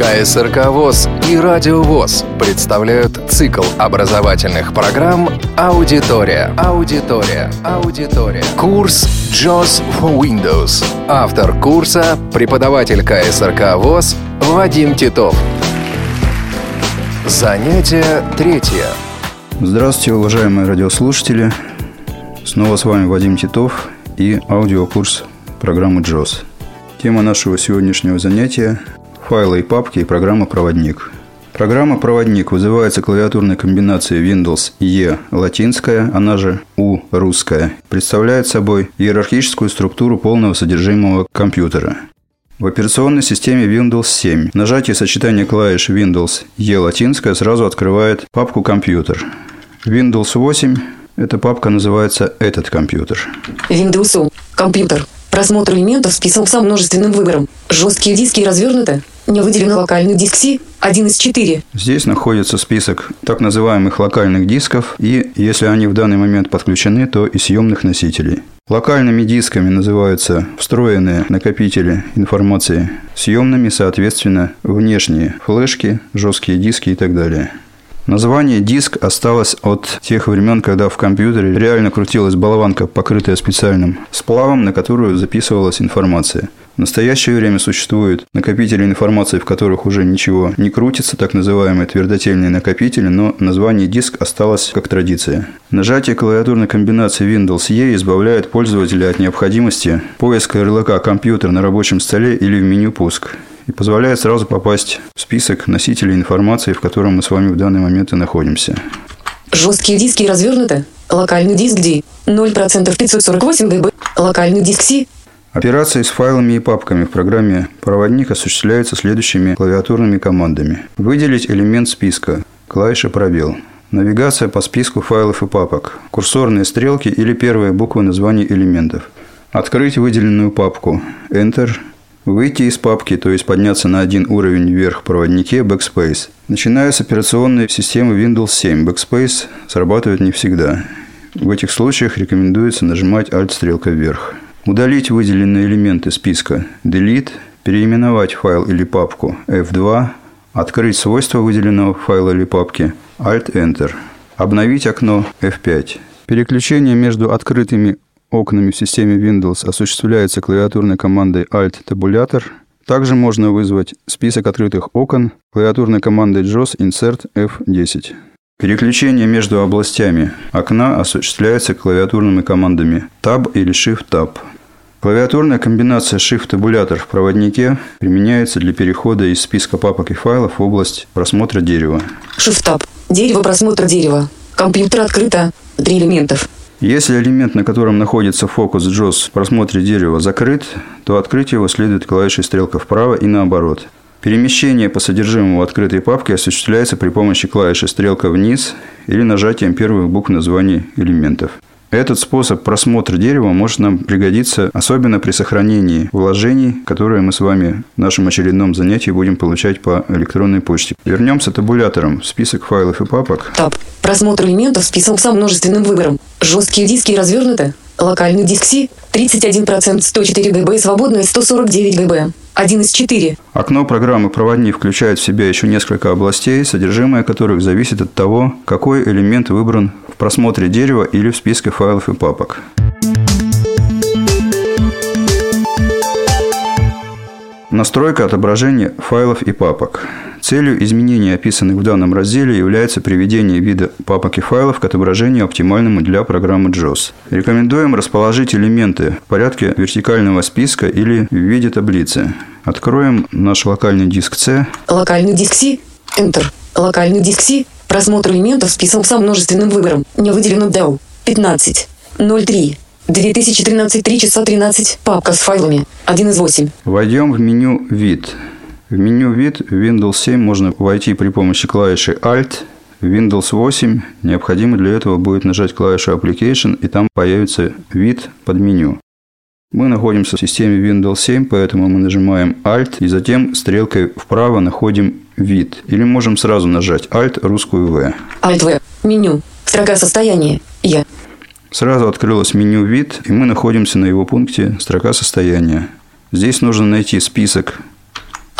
КСРК ВОЗ и Радио ВОЗ представляют цикл образовательных программ «Аудитория». Аудитория. Аудитория. Курс JOS for Windows. Автор курса – преподаватель КСРК ВОЗ Вадим Титов. Занятие третье. Здравствуйте, уважаемые радиослушатели. Снова с вами Вадим Титов и аудиокурс программы JOS. Тема нашего сегодняшнего занятия – файлы и папки и программа «Проводник». Программа «Проводник» вызывается клавиатурной комбинацией Windows E латинская, она же U русская. Представляет собой иерархическую структуру полного содержимого компьютера. В операционной системе Windows 7 нажатие сочетания клавиш Windows E латинская сразу открывает папку «Компьютер». Windows 8 эта папка называется «Этот компьютер». Windows U. Компьютер. Просмотр элементов списан со множественным выбором. Жесткие диски развернуты. Не выделено локальный диск C, один из четыре. Здесь находится список так называемых локальных дисков и, если они в данный момент подключены, то и съемных носителей. Локальными дисками называются встроенные накопители информации, съемными, соответственно, внешние флешки, жесткие диски и так далее. Название диск осталось от тех времен, когда в компьютере реально крутилась болванка, покрытая специальным сплавом, на которую записывалась информация. В настоящее время существуют накопители информации, в которых уже ничего не крутится, так называемые твердотельные накопители, но название диск осталось как традиция. Нажатие клавиатурной комбинации Windows E избавляет пользователя от необходимости поиска ярлыка «Компьютер» на рабочем столе или в меню «Пуск» и позволяет сразу попасть в список носителей информации, в котором мы с вами в данный момент и находимся. Жесткие диски развернуты. Локальный диск D. 0% 548 ГБ. Локальный диск C. Операции с файлами и папками в программе «Проводник» осуществляются следующими клавиатурными командами. Выделить элемент списка. Клавиша «Пробел». Навигация по списку файлов и папок. Курсорные стрелки или первые буквы названий элементов. Открыть выделенную папку. Enter. Выйти из папки, то есть подняться на один уровень вверх в проводнике Backspace. Начиная с операционной системы Windows 7, Backspace срабатывает не всегда. В этих случаях рекомендуется нажимать Alt-стрелка вверх. Удалить выделенные элементы списка Delete, переименовать файл или папку F2, открыть свойства выделенного файла или папки Alt-Enter, обновить окно F5. Переключение между открытыми окнами в системе Windows осуществляется клавиатурной командой Alt-табулятор. Также можно вызвать список открытых окон клавиатурной командой JOS Insert F10. Переключение между областями окна осуществляется клавиатурными командами Tab или Shift-Tab. Клавиатурная комбинация Shift-табулятор в проводнике применяется для перехода из списка папок и файлов в область просмотра дерева. Shift-Tab. Дерево просмотра дерева. Компьютер открыто. Три элементов. Если элемент, на котором находится фокус JOS в просмотре дерева, закрыт, то открыть его следует клавишей стрелка вправо и наоборот. Перемещение по содержимому открытой папки осуществляется при помощи клавиши стрелка вниз или нажатием первых букв названий элементов. Этот способ просмотра дерева может нам пригодиться, особенно при сохранении вложений, которые мы с вами в нашем очередном занятии будем получать по электронной почте. Вернемся табулятором в список файлов и папок. Таб. Просмотр элементов списан со множественным выбором. Жесткие диски развернуты. Локальный диск C 31% 104 ГБ, свободное 149 ГБ. Один из четыре. Окно программы «Проводник» включает в себя еще несколько областей, содержимое которых зависит от того, какой элемент выбран в просмотре дерева или в списке файлов и папок. Настройка отображения файлов и папок. Целью изменений, описанных в данном разделе, является приведение вида папок и файлов к отображению оптимальному для программы JOS. Рекомендуем расположить элементы в порядке вертикального списка или в виде таблицы. Откроем наш локальный диск C. Локальный диск C. Enter. Локальный диск C. Просмотр элементов списан со множественным выбором. Не выделено DAO. 15. 03. 2013 3 часа 13. Папка с файлами. 1 из 8. Войдем в меню «Вид». В меню «Вид» Windows 7 можно войти при помощи клавиши Alt. В Windows 8 необходимо для этого будет нажать клавишу Application, и там появится вид под меню. Мы находимся в системе Windows 7, поэтому мы нажимаем Alt и затем стрелкой вправо находим вид. Или можем сразу нажать Alt русскую V. Alt V. Меню. Строка состояния. Я. Сразу открылось меню «Вид», и мы находимся на его пункте «Строка состояния». Здесь нужно найти список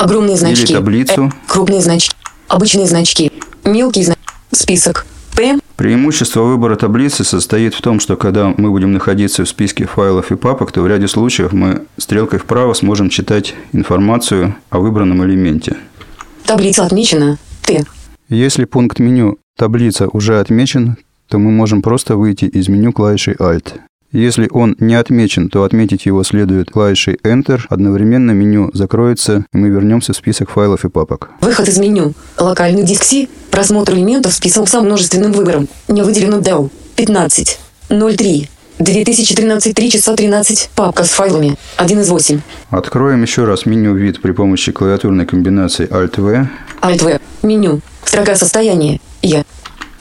Огромные значки. таблицу. Э, крупные значки. Обычные значки. Мелкие значки. Список. П. Преимущество выбора таблицы состоит в том, что когда мы будем находиться в списке файлов и папок, то в ряде случаев мы стрелкой вправо сможем читать информацию о выбранном элементе. Таблица отмечена. Т. Если пункт меню «Таблица» уже отмечен, то мы можем просто выйти из меню клавишей Alt. Если он не отмечен, то отметить его следует клавишей Enter. Одновременно меню закроется, и мы вернемся в список файлов и папок. Выход из меню. Локальный диск C. Просмотр элементов список со множественным выбором. Не выделено DAO. 15. 03. 2013 3 часа 13. Папка с файлами. 1 из 8. Откроем еще раз меню «Вид» при помощи клавиатурной комбинации Alt-V. Alt-V. Меню. Строка состояния. Я.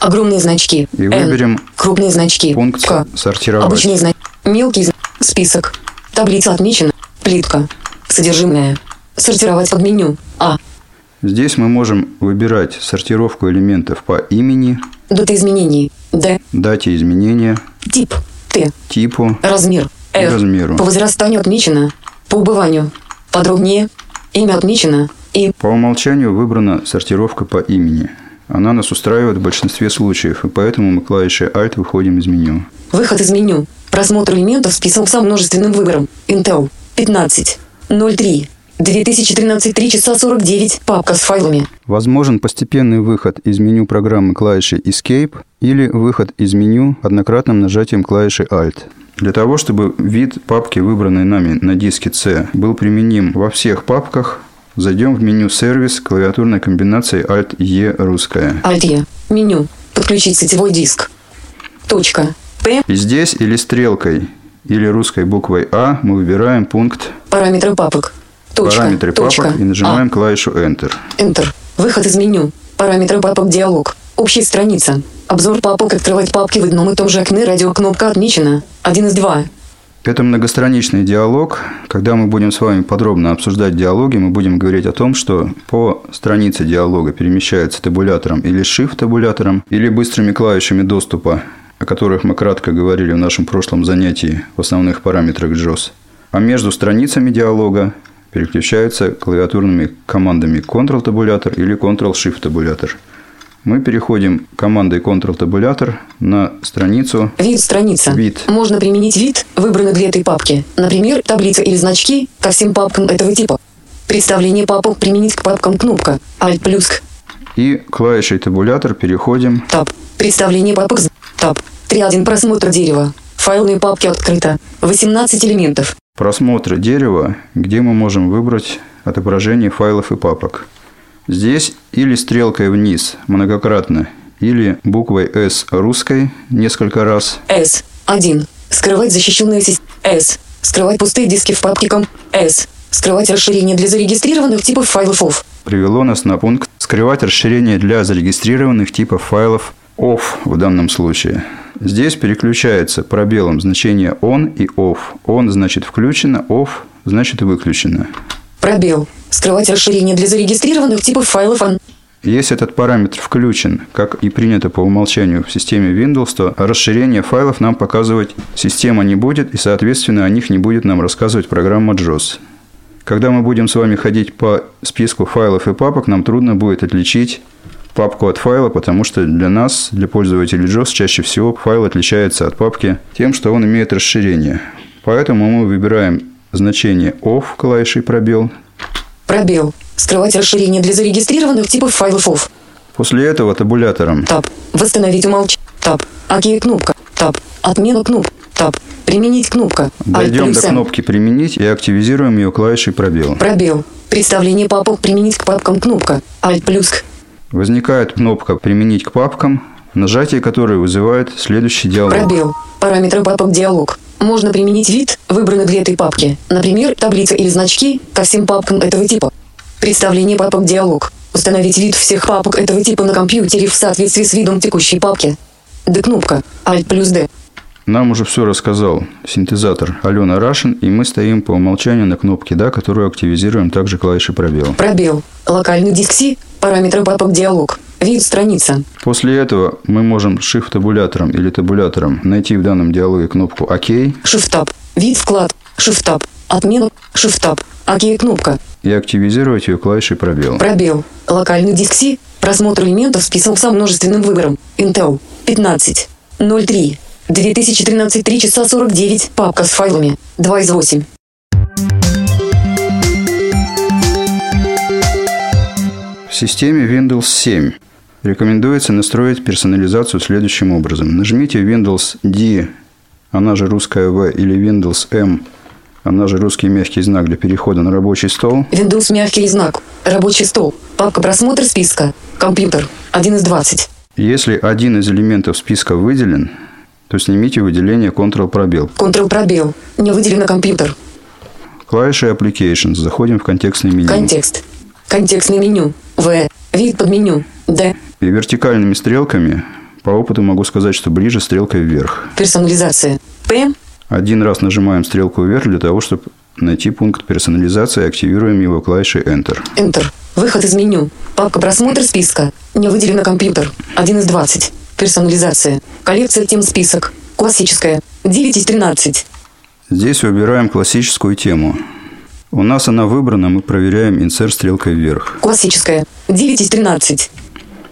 Огромные значки. И N. выберем Крупные значки. пункт К. «Сортировать». Обычные значки. Мелкие зна- Список. Таблица отмечена. Плитка. Содержимое. Сортировать под меню. А. Здесь мы можем выбирать сортировку элементов по имени, Дата изменений. Д. дате изменения, Тип. Т. типу. Размер. R. размеру. По возрастанию отмечено. По убыванию. Подробнее. Имя отмечено. И По умолчанию выбрана сортировка по имени. Она нас устраивает в большинстве случаев, и поэтому мы клавишей Alt выходим из меню. выход из меню. Просмотр элементов список со множественным выбором. Intel. 15. 03. 2013 3 часа 49. Папка с файлами. Возможен постепенный выход из меню программы клавишей Escape или выход из меню однократным нажатием клавиши Alt. Для того, чтобы вид папки, выбранной нами на диске C, был применим во всех папках, зайдем в меню «Сервис» клавиатурной комбинацией Alt-E русская. Alt-E. Меню. Подключить сетевой диск. Точка. П. И здесь или стрелкой, или русской буквой А мы выбираем пункт Параметры папок. Точка. «Параметры Точка. папок» и нажимаем А. клавишу Enter. Enter. Выход из меню. Параметры папок диалог. Общая страница. Обзор папок. Открывать папки в одном и том же окне. Радиокнопка отмечена. 1 из 2. Это многостраничный диалог. Когда мы будем с вами подробно обсуждать диалоги, мы будем говорить о том, что по странице диалога перемещается табулятором или shift-табулятором, или быстрыми клавишами доступа, о которых мы кратко говорили в нашем прошлом занятии в основных параметрах JOS. А между страницами диалога переключаются клавиатурными командами Ctrl-табулятор или Ctrl-Shift-табулятор. Мы переходим командой Ctrl-табулятор на страницу Вид страница. Вид. Можно применить вид, выбранный для этой папки. Например, таблица или значки ко всем папкам этого типа. Представление папок применить к папкам кнопка. Alt плюс к. и клавишей табулятор переходим Таб. Представление папок. Таб. 3.1. Просмотр дерева. Файлные папки открыто. 18 элементов. просмотр дерева, где мы можем выбрать отображение файлов и папок. Здесь или стрелкой вниз многократно, или буквой S русской несколько раз, S. 1. Скрывать защищенные системы. S. Скрывать пустые диски в папке ком. S. Скрывать расширение для зарегистрированных типов файлов OFF. привело нас на пункт «Скрывать расширение для зарегистрированных типов файлов OFF в данном случае». Здесь переключается пробелом значение ON и OFF. ON значит включено, OFF значит выключено. Пробел. Скрывать расширение для зарегистрированных типов файлов ON. Если этот параметр включен, как и принято по умолчанию в системе Windows, то расширение файлов нам показывать система не будет, и, соответственно, о них не будет нам рассказывать программа JOS. Когда мы будем с вами ходить по списку файлов и папок, нам трудно будет отличить папку от файла, потому что для нас, для пользователей JOS, чаще всего файл отличается от папки тем, что он имеет расширение. Поэтому мы выбираем значение OFF клавишей пробел, Пробел. Скрывать расширение для зарегистрированных типов файлов OFF. После этого табулятором Таб. Восстановить умолч. Таб. ОК кнопка. Таб. Отмена кноп. Таб. Применить кнопка. Дойдем до кнопки «Применить» и активизируем ее клавишей «Пробел». Пробел. Представление папок применить к папкам кнопка. Alt плюс. Возникает кнопка «Применить к папкам», нажатие которой вызывает следующий диалог. Пробел. Параметры папок диалог. Можно применить вид, выбранный для этой папки. Например, таблица или значки ко всем папкам этого типа. Представление папок диалог. Установить вид всех папок этого типа на компьютере в соответствии с видом текущей папки. Д кнопка. Alt плюс D. Нам уже все рассказал синтезатор Алена Рашин, и мы стоим по умолчанию на кнопке «Да», которую активизируем также клавишей «Пробел». Пробел. Локальный диск C. Параметры папок диалог. Вид страница. После этого мы можем shift-табулятором или табулятором найти в данном диалоге кнопку «Ок», Shift-Tab. Вид вклад. Shift-Tab. Отмена. Shift-Tab. ОК кнопка. и активизировать ее клавишей пробел. Пробел. Локальный диск C. Просмотр элементов список со множественным выбором. Intel. 15. 03. 2013 3 часа 49. Папка с файлами. 2 из 8. В системе Windows 7 рекомендуется настроить персонализацию следующим образом. Нажмите Windows D, она же русская V, или Windows M, она же русский мягкий знак для перехода на рабочий стол. Windows мягкий знак. Рабочий стол. Папка просмотр списка. Компьютер. 1 из 20. Если один из элементов списка выделен, то снимите выделение Ctrl пробел. Ctrl пробел. Не выделено компьютер. Клавиши Applications. Заходим в контекстное меню. Контекст. Контекстное меню. В. Вид под меню. Д. И вертикальными стрелками по опыту могу сказать, что ближе стрелкой вверх. Персонализация. П. Один раз нажимаем стрелку вверх для того, чтобы найти пункт персонализации и активируем его клавишей Enter. Enter. Выход из меню. Папка просмотр списка. Не выделено компьютер. 1 из 20. Персонализация. Коллекция тем список. Классическая. 9 из 13. Здесь выбираем классическую тему. У нас она выбрана, мы проверяем инсерт стрелкой вверх. Классическая. 9 из 13.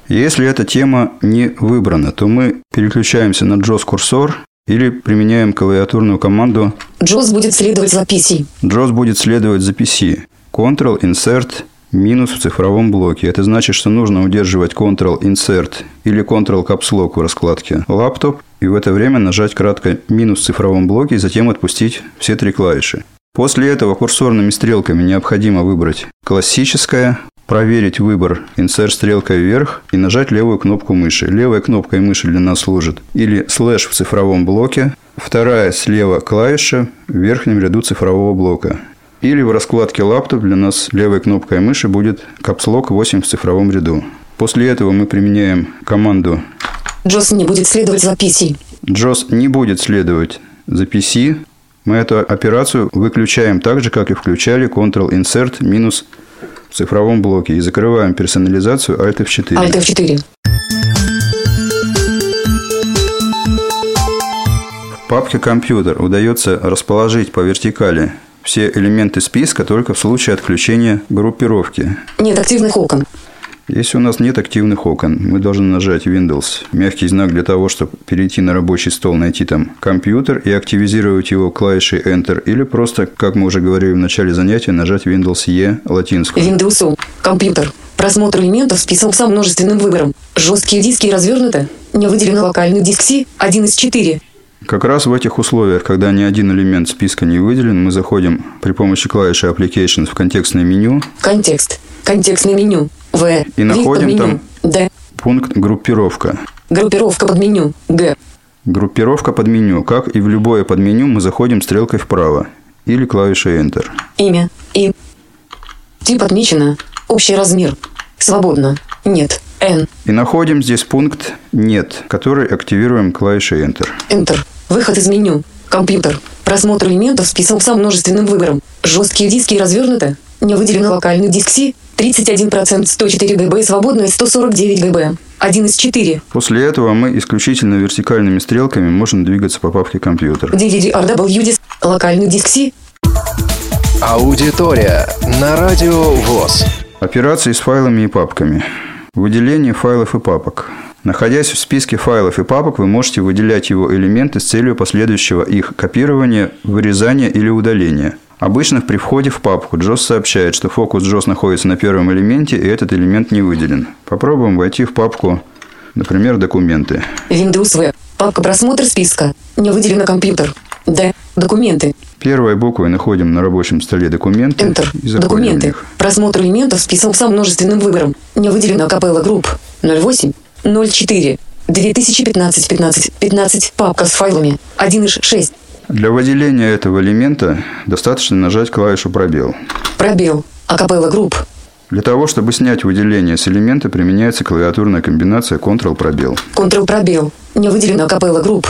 Если эта тема не выбрана, то мы переключаемся на JOS курсор или применяем клавиатурную команду JOS будет следовать за PC. JOS будет следовать за PC. Ctrl, Insert, минус в цифровом блоке. Это значит, что нужно удерживать Ctrl, Insert или Ctrl Caps Lock в раскладке лаптоп и в это время нажать кратко минус в цифровом блоке и затем отпустить все три клавиши. После этого курсорными стрелками необходимо выбрать классическое, проверить выбор Insert стрелкой вверх и нажать левую кнопку мыши. Левой кнопкой мыши для нас служит или слэш в цифровом блоке, вторая слева клавиша в верхнем ряду цифрового блока. Или в раскладке лаптоп для нас левой кнопкой мыши будет Lock 8 в цифровом ряду. После этого мы применяем команду JOS не будет следовать за PC. JOS не будет следовать за PC. Мы эту операцию выключаем так же, как и включали Ctrl-Insert минус цифровом блоке и закрываем персонализацию Alt F4. Alt F4. В папке «Компьютер» удается расположить по вертикали все элементы списка только в случае отключения группировки. Нет активных окон. Если у нас нет активных окон, мы должны нажать Windows, мягкий знак для того, чтобы перейти на рабочий стол, найти там компьютер и активизировать его клавишей Enter, или просто, как мы уже говорили в начале занятия, нажать Windows E латинскую. Windows U. Компьютер. Просмотр элементов список со множественным выбором. Жесткие диски развернуты. Не выделено локальный диск C. 1 из 4. Как раз в этих условиях, когда ни один элемент списка не выделен, мы заходим при помощи клавиши Applications в контекстное меню Контекст. Контекстное меню. В. и находим под меню. там Д. пункт «Группировка». Группировка под меню. Г. Группировка под меню. Как и в любое подменю, мы заходим стрелкой вправо или клавишей Enter. Имя. И. Тип отмечено. Общий размер. Свободно. Нет. N. И находим здесь пункт «Нет», который активируем клавишей Enter. Enter. Выход из меню. Компьютер. Просмотр элементов список со множественным выбором. Жесткие диски развернуты. Не выделено локальный диск C. 31% 104 ГБ, свободное 149 ГБ. 1 из 4. После этого мы исключительно вертикальными стрелками можем двигаться по папке «Компьютер». DVDRW диск. Локальный диск C. Аудитория на Радио ВОЗ. Операции с файлами и папками. Выделение файлов и папок. Находясь в списке файлов и папок, вы можете выделять его элементы с целью последующего их копирования, вырезания или удаления. Обычно при входе в папку JOS сообщает, что фокус JOS находится на первом элементе, и этот элемент не выделен. Попробуем войти в папку, например, «Документы». Windows V. Папка просмотр списка. Не выделено компьютер. D. Документы. Первой буквой находим на рабочем столе «Документы» Enter. и Документы. Просмотр элементов список со множественным выбором. Не выделено капелла групп. 08. 04. 2015 15 15 папка с файлами 1 из 6 Для выделения этого элемента достаточно нажать клавишу «Пробел». пробел акапелла групп Для того, чтобы снять выделение с элемента, применяется клавиатурная комбинация Ctrl-пробел. Ctrl пробел не выделено акапелла групп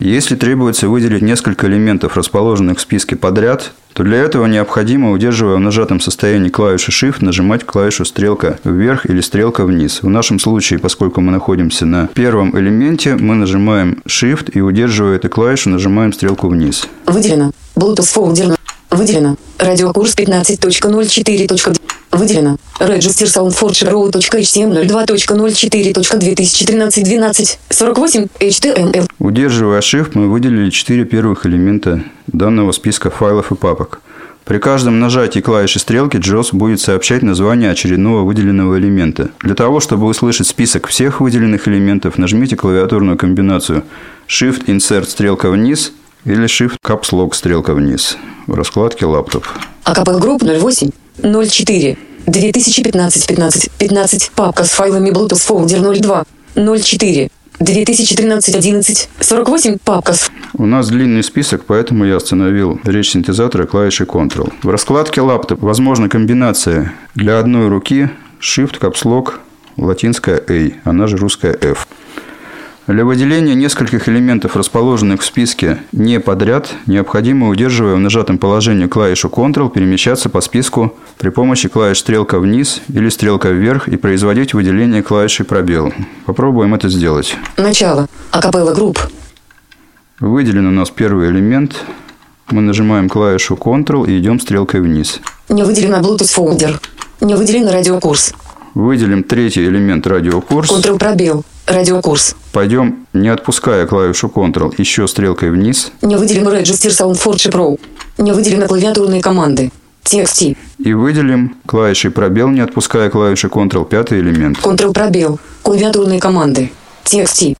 Если требуется выделить несколько элементов, расположенных в списке подряд, то для этого необходимо, удерживая в нажатом состоянии клавишу Shift, нажимать клавишу стрелка вверх или стрелка вниз. В нашем случае, поскольку мы находимся на первом элементе, мы нажимаем Shift и, удерживая эту клавишу, нажимаем стрелку вниз. выделено Bluetooth фолдер Выделено. Радиокурс 15.04. Выделено. Register SoundForge.html 2.04.2013 12 48 HTML. Удерживая Shift, мы выделили четыре первых элемента данного списка файлов и папок. При каждом нажатии клавиши стрелки JOS будет сообщать название очередного выделенного элемента. Для того, чтобы услышать список всех выделенных элементов, нажмите клавиатурную комбинацию Shift Insert стрелка вниз или Shift Caps Lock стрелка вниз в раскладке лаптоп. Acapela Group 08 04 2015 15 15 папка с файлами Bluetooth Folder 02 04 2013 11 48 папка с У нас длинный список, поэтому я остановил речь синтезатора клавишей Ctrl. В раскладке лаптоп возможна комбинация для одной руки Shift Caps Lock латинская A, она же русская F. Для выделения нескольких элементов, расположенных в списке не подряд, необходимо, удерживая в нажатом положении клавишу Ctrl, перемещаться по списку при помощи клавиш стрелка вниз или стрелка вверх и производить выделение клавишей пробел. Попробуем это сделать. начало. Acapela Group. Выделен у нас первый элемент. Мы нажимаем клавишу Ctrl и идем стрелкой вниз. Не выделено Bluetooth Folder. Не выделен радиокурс. Выделим третий элемент радиокурс. Ctrl пробел. Радиокурс. Пойдем, не отпуская клавишу Ctrl, еще стрелкой вниз. Не выделен Register SoundForge Pro. Не выделены клавиатурные команды. TXT. И выделим клавишей пробел, не отпуская клавиши Ctrl, пятый элемент. Ctrl пробел. Клавиатурные команды. TXT.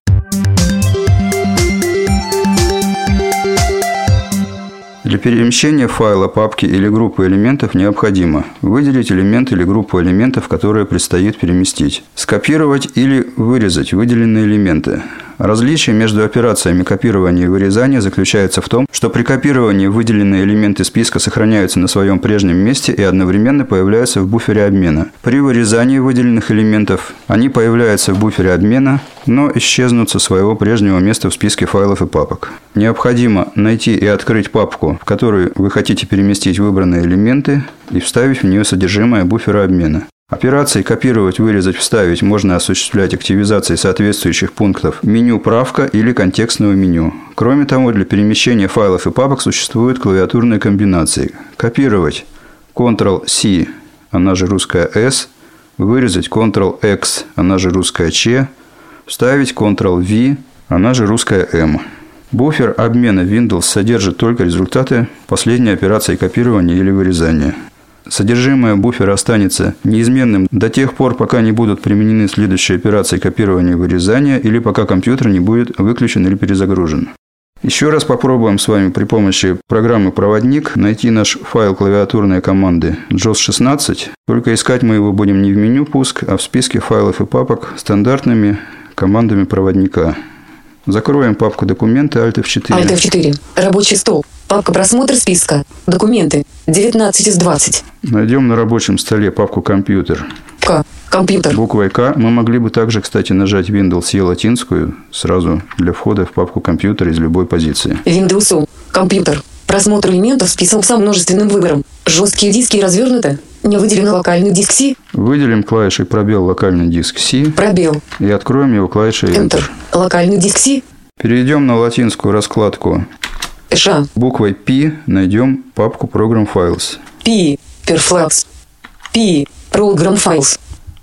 Для перемещения файла, папки или группы элементов необходимо выделить элемент или группу элементов, которые предстоит переместить, скопировать или вырезать выделенные элементы. Различие между операциями копирования и вырезания заключается в том, что при копировании выделенные элементы списка сохраняются на своем прежнем месте и одновременно появляются в буфере обмена. При вырезании выделенных элементов они появляются в буфере обмена, но исчезнут со своего прежнего места в списке файлов и папок. Необходимо найти и открыть папку, в которую вы хотите переместить выбранные элементы и вставить в нее содержимое буфера обмена. Операции «Копировать», «Вырезать», «Вставить» можно осуществлять активизацией соответствующих пунктов меню «Правка» или контекстного меню. Кроме того, для перемещения файлов и папок существуют клавиатурные комбинации. Копировать Ctrl-C, она же русская S, вырезать Ctrl-X, она же русская Ч, вставить Ctrl-V, она же русская M. Буфер обмена Windows содержит только результаты последней операции копирования или вырезания. Содержимое буфера останется неизменным до тех пор, пока не будут применены следующие операции копирования и вырезания или пока компьютер не будет выключен или перезагружен. Еще раз попробуем с вами при помощи программы «Проводник» найти наш файл клавиатурной команды JOS16. Только искать мы его будем не в меню «Пуск», а в списке файлов и папок стандартными командами проводника. Закроем папку «Документы» Alt F4. Alt F4. Рабочий стол. Папка «Просмотр списка». Документы. 19 из 20. Найдем на рабочем столе папку «Компьютер». К. Компьютер. Буквой К мы могли бы также, кстати, нажать Windows E латинскую сразу для входа в папку «Компьютер» из любой позиции. Windows U. Компьютер. Просмотр элементов список со множественным выбором. Жесткие диски развернуты. Не выделено локальный диск C. Выделим клавишей пробел локальный диск C Пробел. и откроем его клавишей Enter. Enter. Локальный диск C. Перейдем на латинскую раскладку. Ш. Буквой P найдем папку Program Files. P. Perflux. P. Program Files.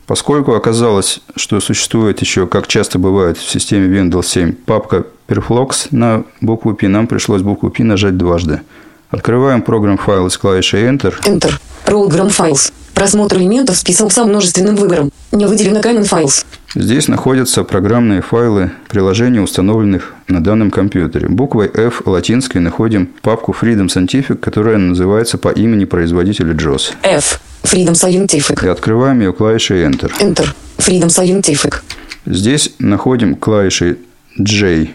Поскольку оказалось, что существует еще, как часто бывает в системе Windows 7, папка Perflux на букву P, нам пришлось букву P нажать дважды. Открываем Program Files клавишей Enter. Enter. Program Files. Просмотр элементов список со множественным выбором. Не выделено Common Files. Здесь находятся программные файлы приложений, установленных на данном компьютере. Буквой F латинской находим папку Freedom Scientific, которая называется по имени производителя JOS. F. Freedom Scientific. И открываем ее клавишей Enter. Enter. Freedom Scientific. Здесь находим клавишей J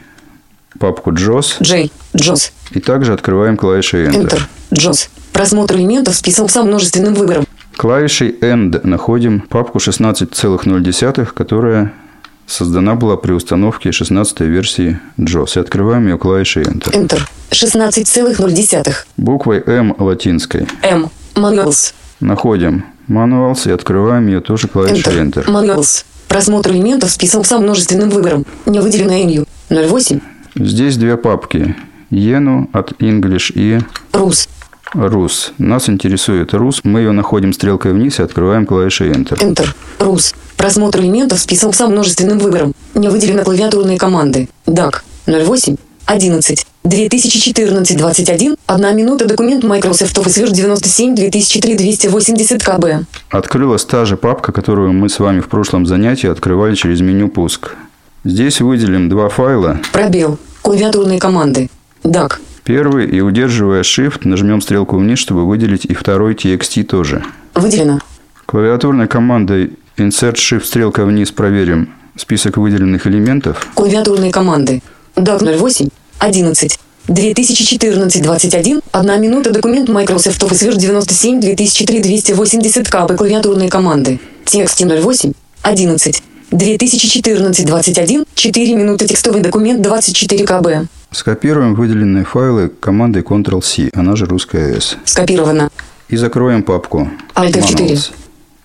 папку JOS J. JOS. и также открываем клавишей Enter. Enter. JOS. Просмотр элементов список со множественным выбором. Клавишей End находим папку 16,0, которая создана была при установке 16 версии JOS. И открываем ее клавишей Enter. Enter. 16,0. Буквой M латинской M. Manuals. находим Manuals и открываем ее тоже клавишей Enter. Enter. Manuals. Просмотр элементов список со множественным выбором. Не выделено MU. 08. Здесь две папки. Enu от English и Rus. Рус. Нас интересует Рус. Мы ее находим стрелкой вниз и открываем клавишей Enter. Enter. Рус. Просмотр элементов список со множественным выбором. Не выделены клавиатурные команды. DAC. 08. 11. 2014 21. Одна минута. Документ Microsoft Office Word 97 2003 280 КБ. Открылась та же папка, которую мы с вами в прошлом занятии открывали через меню «Пуск». Здесь выделим два файла. Пробел. Клавиатурные команды. DAC. Первый и удерживая Shift нажмем стрелку вниз, чтобы выделить и второй TXT тоже. Выделено. Клавиатурной командой Insert Shift стрелка вниз проверим список выделенных элементов. Клавиатурные команды. DAC 08. 11. 2014 21. Одна минута. Документ Microsoft Office Word 97 2003 280 КБ. Клавиатурные команды. Текст 08. 11. 2014 21. 4 минуты. Текстовый документ 24 КБ. Скопируем выделенные файлы командой Ctrl-C, она же русская S. Скопировано. И закроем папку Alt F4. Manuals.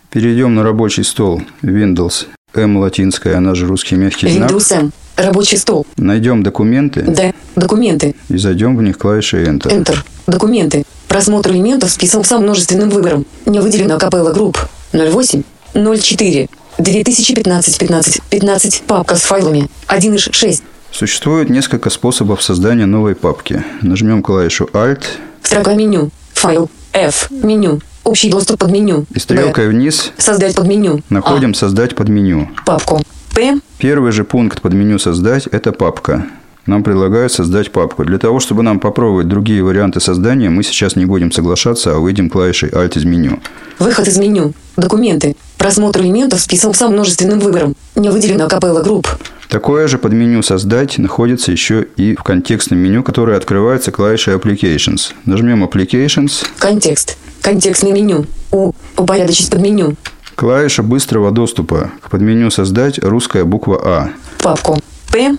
Перейдем на рабочий стол Windows M латинская, она же русский мягкий знак. Windows M. Рабочий стол. Найдем документы D. Документы. и зайдем в них клавишей Enter. Enter. Документы. Просмотр элементов список со множественным выбором. Не выделено капелла групп. 08. 04. 2015 15 15 папка с файлами 1 из 6 Существует несколько способов создания новой папки. Нажмем клавишу Alt строка меню файл F меню общий доступ под меню и стрелкой вниз Б. создать под меню находим «Создать под меню». А. папку П Первый же пункт под меню «Создать» – это папка. Нам предлагают создать папку. Для того, чтобы нам попробовать другие варианты создания, мы сейчас не будем соглашаться, а выйдем клавишей Alt из меню. выход из меню. Документы. Просмотр элементов список со множественным выбором. Не выделено капелла групп. Такое же подменю «Создать» находится еще и в контекстном меню, которое открывается клавишей Applications. Нажмем Applications. контекст. Контекстное меню. У. Упорядочить под меню. Клавиша быстрого доступа. К подменю «Создать» русская буква А. папку. П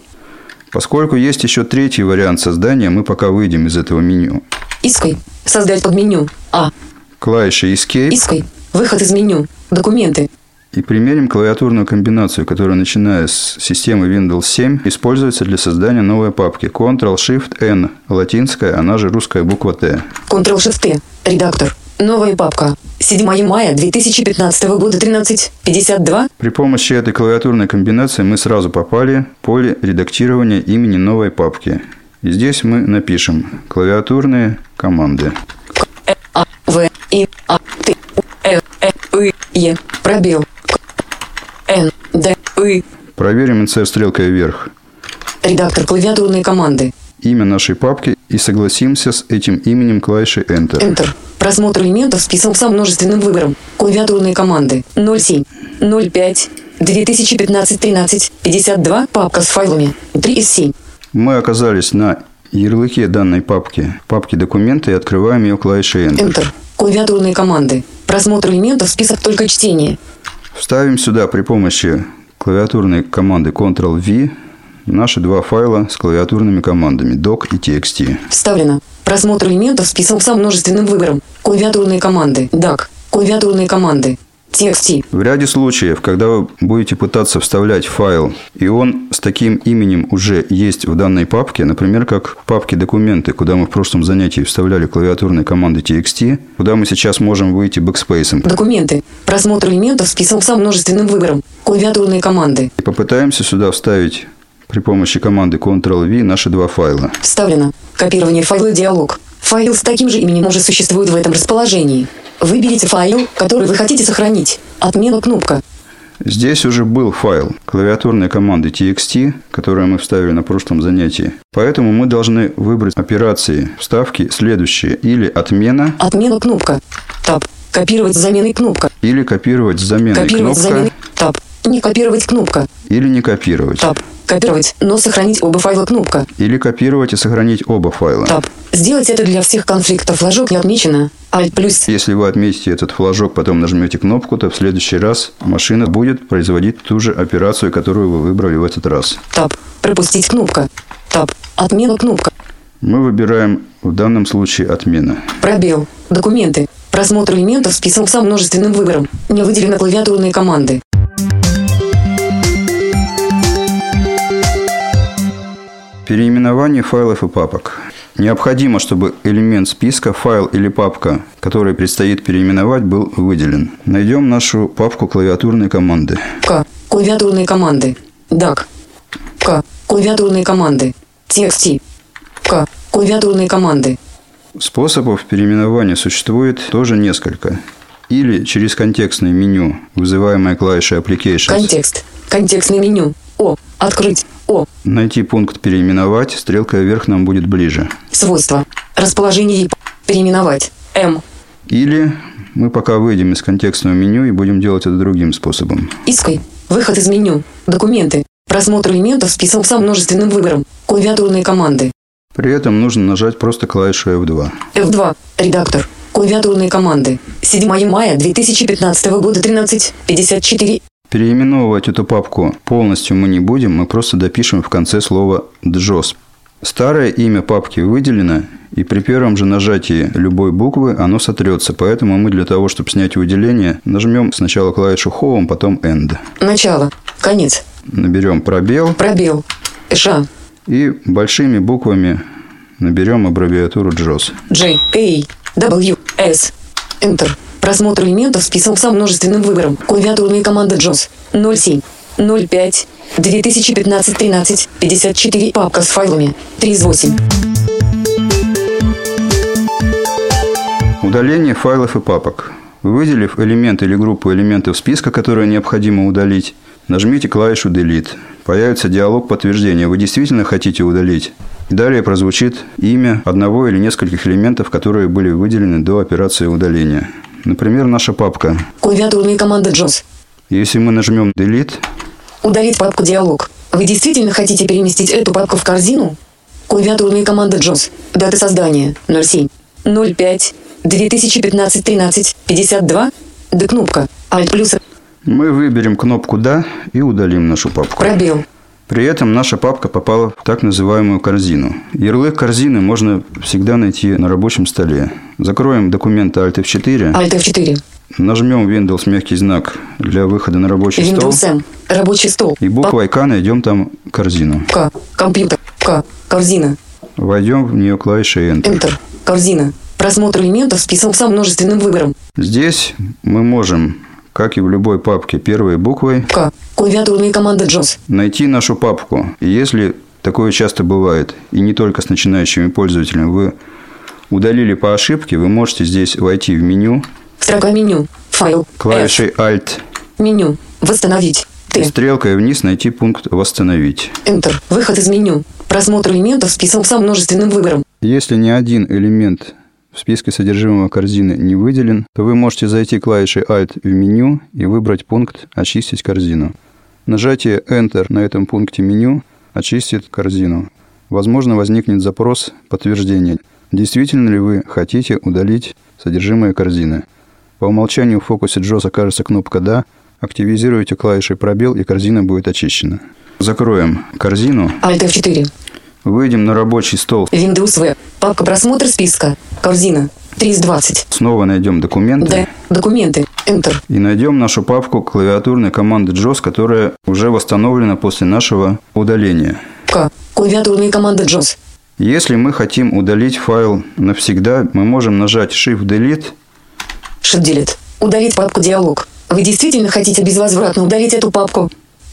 Поскольку есть еще третий вариант создания, мы пока выйдем из этого меню. Иской. Создать под меню. А. Клавиша Escape Иской. Выход из меню. Документы. и примерим клавиатурную комбинацию, которая, начиная с системы Windows 7, используется для создания новой папки Ctrl-Shift-N, латинская, она же русская буква Т. Ctrl-Shift-T. Редактор. Новая папка. 7 мая 2015 года 13.52. При помощи этой клавиатурной комбинации мы сразу попали в поле редактирования имени новой папки. И здесь мы напишем клавиатурные команды. А. В. И. А. Т. У. Э. Э. И. Е. Пробел. К. Н. Д. И. Проверим инсерт стрелкой вверх Редактор клавиатурные команды. Имя нашей папки и согласимся с этим именем клавишей Enter. Enter. Просмотр элементов список со множественным выбором. Клавиатурные команды. 07. 05. 2015 13. 52. Папка с файлами. 3 из 7. Мы оказались на ярлыке данной папки, папки документы и открываем ее клавишей Enter. Enter. Клавиатурные команды. Просмотр элементов список только чтение. Вставим сюда при помощи клавиатурной команды Ctrl-V наши два файла с клавиатурными командами doc и txt. Вставлено. Просмотр элементов список со множественным выбором. Клавиатурные команды. DOC. Клавиатурные команды. TXT. В ряде случаев, когда вы будете пытаться вставлять файл, и он с таким именем уже есть в данной папке, например, как в папке «Документы», куда мы в прошлом занятии вставляли клавиатурные команды txt, куда мы сейчас можем выйти Backspace ом. Документы. Просмотр элементов список со множественным выбором. Клавиатурные команды. И попытаемся сюда вставить при помощи команды Ctrl-V наши два файла. Вставлено. Копирование файла диалог. Файл с таким же именем уже существует в этом расположении. Выберите файл, который вы хотите сохранить. Отмена кнопка. Здесь уже был файл клавиатурной команды txt, которую мы вставили на прошлом занятии. Поэтому мы должны выбрать операции вставки следующие. Или отмена, Отмена кнопка. Таб. Копировать с заменой кнопка. или копировать с заменой Копировать с кнопка, заменой. Таб. Не копировать кнопка. или не копировать. Таб. Копировать, но сохранить оба файла кнопка. Или копировать и сохранить оба файла. Таб. Сделать это для всех конфликтов. Флажок не отмечено. Alt плюс. Если вы отметите этот флажок, потом нажмете кнопку, то в следующий раз машина будет производить ту же операцию, которую вы выбрали в этот раз. Таб. Пропустить кнопка. Таб. Отмена кнопка. Мы выбираем в данном случае отмена. Пробел. Документы. Просмотр элементов список со множественным выбором. Не выделены клавиатурные команды. Переименование файлов и папок. Необходимо, чтобы элемент списка, файл или папка, который предстоит переименовать, был выделен. Найдем нашу папку клавиатурной команды. К. Клавиатурные команды. DAC. К. Клавиатурные команды. TXT. К. Клавиатурные команды. Способов переименования существует тоже несколько. Или через контекстное меню, вызываемое клавишей Applications. Контекст. Контекстное меню. О. Открыть. О. Найти пункт «Переименовать», стрелка вверх нам будет ближе. Свойства. Расположение переименовать. М. Или мы пока выйдем из контекстного меню и будем делать это другим способом. Иской. Выход из меню. Документы. Просмотр элементов список со множественным выбором. Клавиатурные команды. При этом нужно нажать просто клавишу F2. F2. Редактор. Клавиатурные команды. 7 мая 2015 года 13.54. Переименовывать эту папку полностью мы не будем, мы просто допишем в конце слово «джос». Старое имя папки выделено, и при первом же нажатии любой буквы оно сотрется. Поэтому мы для того, чтобы снять выделение, нажмем сначала клавишу Home, потом End. Начало. Конец. Наберем пробел Пробел. Ша. и большими буквами наберем аббревиатуру JOS. J. A. W. S. Enter. Просмотр элементов список со множественным выбором. Клавиатурные команды JOS. 07. 05. 2015 13 54. Папка с файлами. 3 из 8. Удаление файлов и папок. Выделив элемент или группу элементов списка, которые необходимо удалить, нажмите клавишу Delete. Появится диалог подтверждения. Вы действительно хотите удалить? Далее прозвучит имя одного или нескольких элементов, которые были выделены до операции удаления. Например, наша папка. Клавиатурные команды JOS. Если мы нажмем Delete, Удалить папку «Диалог». Вы действительно хотите переместить эту папку в корзину? Клавиатурные команды JOS. Дата создания 07. 05. 2015 13 52. Д кнопка. Alt плюс мы выберем кнопку «Да» и удалим нашу папку. пробел. При этом наша папка попала в так называемую корзину. Ярлык корзины можно всегда найти на рабочем столе. Закроем документы Alt F4, Alt F4. нажмем Windows мягкий знак для выхода на рабочий стол Windows M. Рабочий стол. и буквой К найдем там корзину. К. Компьютер. К. Корзина. Войдем в нее клавишей Enter. Enter. Корзина. Просмотр элементов список со множественным выбором. Здесь мы можем, как и в любой папке, первой буквой К. Клавиатурные команды JOS. найти нашу папку. И если такое часто бывает, и не только с начинающими пользователями, вы удалили по ошибке, вы можете здесь войти в меню Строка меню. Файл. клавишей Alt F. Меню. Восстановить. и Т. стрелкой вниз найти пункт «Восстановить». Enter. Выход из меню. Просмотр элементов список со множественным выбором. Если ни один элемент в списке содержимого корзины не выделен, то вы можете зайти клавишей Alt в меню и выбрать пункт «Очистить корзину». Нажатие Enter на этом пункте меню очистит корзину. Возможно, возникнет запрос подтверждения. Действительно ли вы хотите удалить содержимое корзины? По умолчанию в фокусе JOS окажется кнопка «Да». Активизируйте клавишей пробел, и корзина будет очищена. Закроем корзину. Alt F4. Выйдем на рабочий стол. Windows V. Папка просмотр списка. Корзина. 3 из 20. Снова найдем документы. Д. Документы. Enter. И найдем нашу папку клавиатурной команды JOS, которая уже восстановлена после нашего удаления. К. Клавиатурные команды JOS. Если мы хотим удалить файл навсегда, мы можем нажать Shift-Delete Shift Delete. Удалить папку «Диалог». Вы действительно хотите безвозвратно удалить эту папку?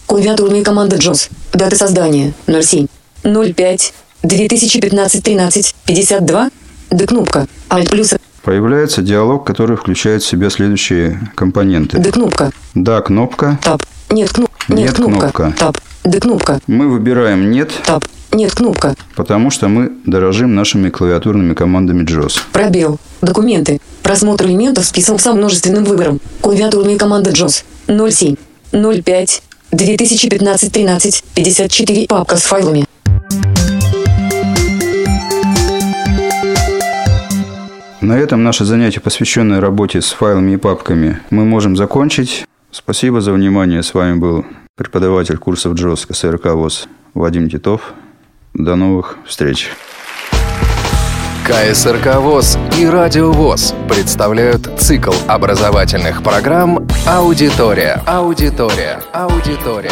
Клавиатурные команды JOS. Дата создания 07. 05. 2015 13 52. Д кнопка. Alt плюс Появляется диалог, который включает в себя следующие компоненты. Д кнопка. Да, кнопка. Таб. Нет, кну... Нет, Нет кнопка. кнопка. Таб. Д кнопка. Мы выбираем «Нет», Таб. Нет, кнопка. потому что мы дорожим нашими клавиатурными командами JOS. Пробел. Документы. Просмотр элементов список со множественным выбором. Клавиатурные команды JOS. 07. 05. 2015 13 54. Папка с файлами. На этом наше занятие, посвященное работе с файлами и папками, мы можем закончить. Спасибо за внимание. С вами был преподаватель курсов JOS КСРК ВОЗ Вадим Титов. До новых встреч. КСРК ВОЗ и Радио ВОЗ представляют цикл образовательных программ «Аудитория». Аудитория. Аудитория.